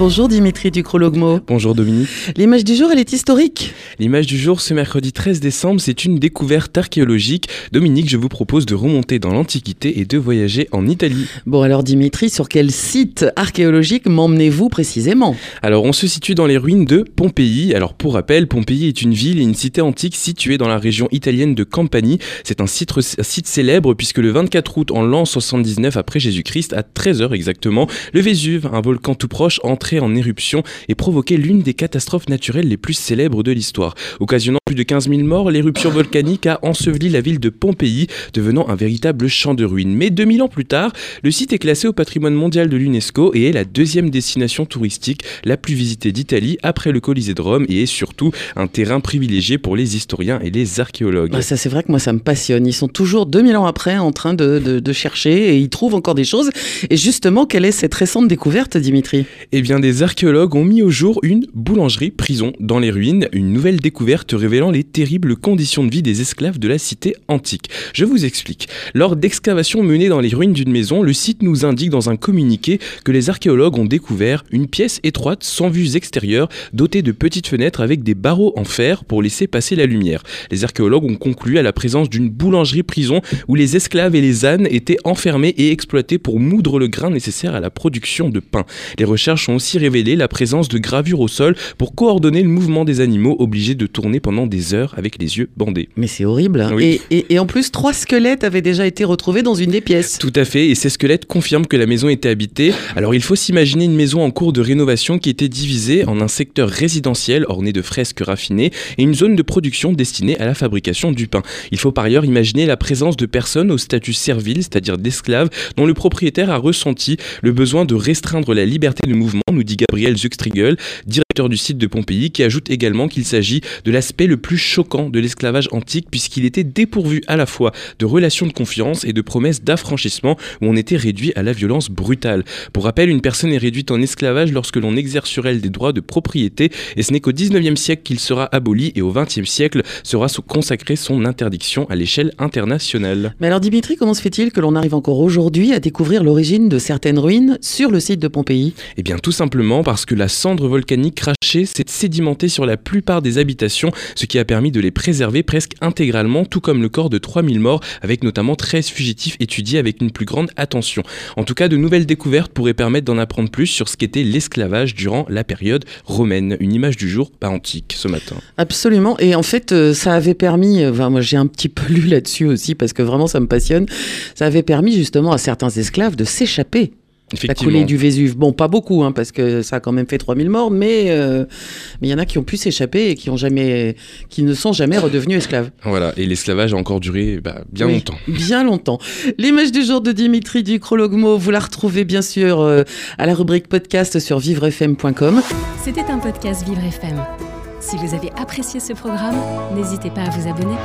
Bonjour Dimitri Ducrologmo. Bonjour Dominique. L'image du jour, elle est historique. L'image du jour, ce mercredi 13 décembre, c'est une découverte archéologique. Dominique, je vous propose de remonter dans l'Antiquité et de voyager en Italie. Bon alors Dimitri, sur quel site archéologique m'emmenez-vous précisément? Alors on se situe dans les ruines de Pompéi. Alors pour rappel, Pompéi est une ville et une cité antique située dans la région italienne de Campanie. C'est un site, un site célèbre puisque le 24 août en l'an 79 après Jésus-Christ, à 13h exactement, le Vésuve, un volcan tout proche, en éruption et provoquer l'une des catastrophes naturelles les plus célèbres de l'histoire. Occasionnant plus de 15 000 morts, l'éruption volcanique a enseveli la ville de Pompéi, devenant un véritable champ de ruines. Mais 2000 ans plus tard, le site est classé au patrimoine mondial de l'UNESCO et est la deuxième destination touristique la plus visitée d'Italie après le Colisée de Rome et est surtout un terrain privilégié pour les historiens et les archéologues. ça c'est vrai que moi ça me passionne. Ils sont toujours 2000 ans après en train de, de chercher et ils trouvent encore des choses. Et justement, quelle est cette récente découverte, Dimitri? Eh bien, des archéologues ont mis au jour une boulangerie-prison dans les ruines, une nouvelle découverte révélant les terribles conditions de vie des esclaves de la cité antique. Je vous explique. Lors d'excavations menées dans les ruines d'une maison, le site nous indique dans un communiqué que les archéologues ont découvert une pièce étroite sans vues extérieures, dotée de petites fenêtres avec des barreaux en fer pour laisser passer la lumière. Les archéologues ont conclu à la présence d'une boulangerie-prison où les esclaves et les ânes étaient enfermés et exploités pour moudre le grain nécessaire à la production de pain. Les recherches ont aussi révéler la présence de gravures au sol pour coordonner le mouvement des animaux obligés de tourner pendant des heures avec les yeux bandés. Mais c'est horrible. Hein. Et, et, en plus, trois squelettes avaient déjà été retrouvés dans une des pièces. Tout à fait, et ces squelettes confirment que la maison était habitée. Alors il faut s'imaginer une maison en cours de rénovation qui était divisée en un secteur résidentiel orné de fresques raffinées et une zone de production destinée à la fabrication du pain. Il faut par ailleurs imaginer la présence de personnes au statut servile, c'est-à-dire d'esclaves, dont le propriétaire a ressenti le besoin de restreindre la liberté de mouvement nous dit Gabriel Zuckstriegel, directeur du site de Pompéi, qui ajoute également qu'il s'agit de l'aspect le plus choquant de l'esclavage antique puisqu'il était dépourvu à la fois de relations de confiance et de promesses d'affranchissement où on était réduit à la violence brutale. Pour rappel, une personne est réduite en esclavage lorsque l'on exerce sur elle des droits de propriété et ce n'est qu'au 19e siècle qu'il sera aboli et au 20e siècle sera consacré son interdiction à l'échelle internationale. Mais alors Dimitri, comment se fait-il que l'on arrive encore aujourd'hui à découvrir l'origine de certaines ruines sur le site de Pompéi? Eh bien tout simplement simplement parce que la cendre volcanique crachée s'est sédimentée sur la plupart des habitations, ce qui a permis de les préserver presque intégralement, tout comme le corps de 3000 morts, avec notamment 13 fugitifs étudiés avec une plus grande attention. En tout cas, de nouvelles découvertes pourraient permettre d'en apprendre plus sur ce qu'était l'esclavage durant la période romaine. Une image du jour pas antique ce matin. Absolument, et en fait, euh, ça avait permis, euh, moi j'ai un petit peu lu là-dessus aussi parce que vraiment ça me passionne, ça avait permis justement à certains esclaves de s'échapper a coulé du Vésuve. Bon, pas beaucoup, hein, parce que ça a quand même fait 3000 morts, mais euh, mais il y en a qui ont pu s'échapper et qui, ont jamais, qui ne sont jamais redevenus esclaves. Voilà, et l'esclavage a encore duré bah, bien longtemps. Bien longtemps. L'image du jour de Dimitri du Crologmo, vous la retrouvez bien sûr euh, à la rubrique podcast sur vivrefm.com. C'était un podcast Vivre FM. Si vous avez apprécié ce programme, n'hésitez pas à vous abonner.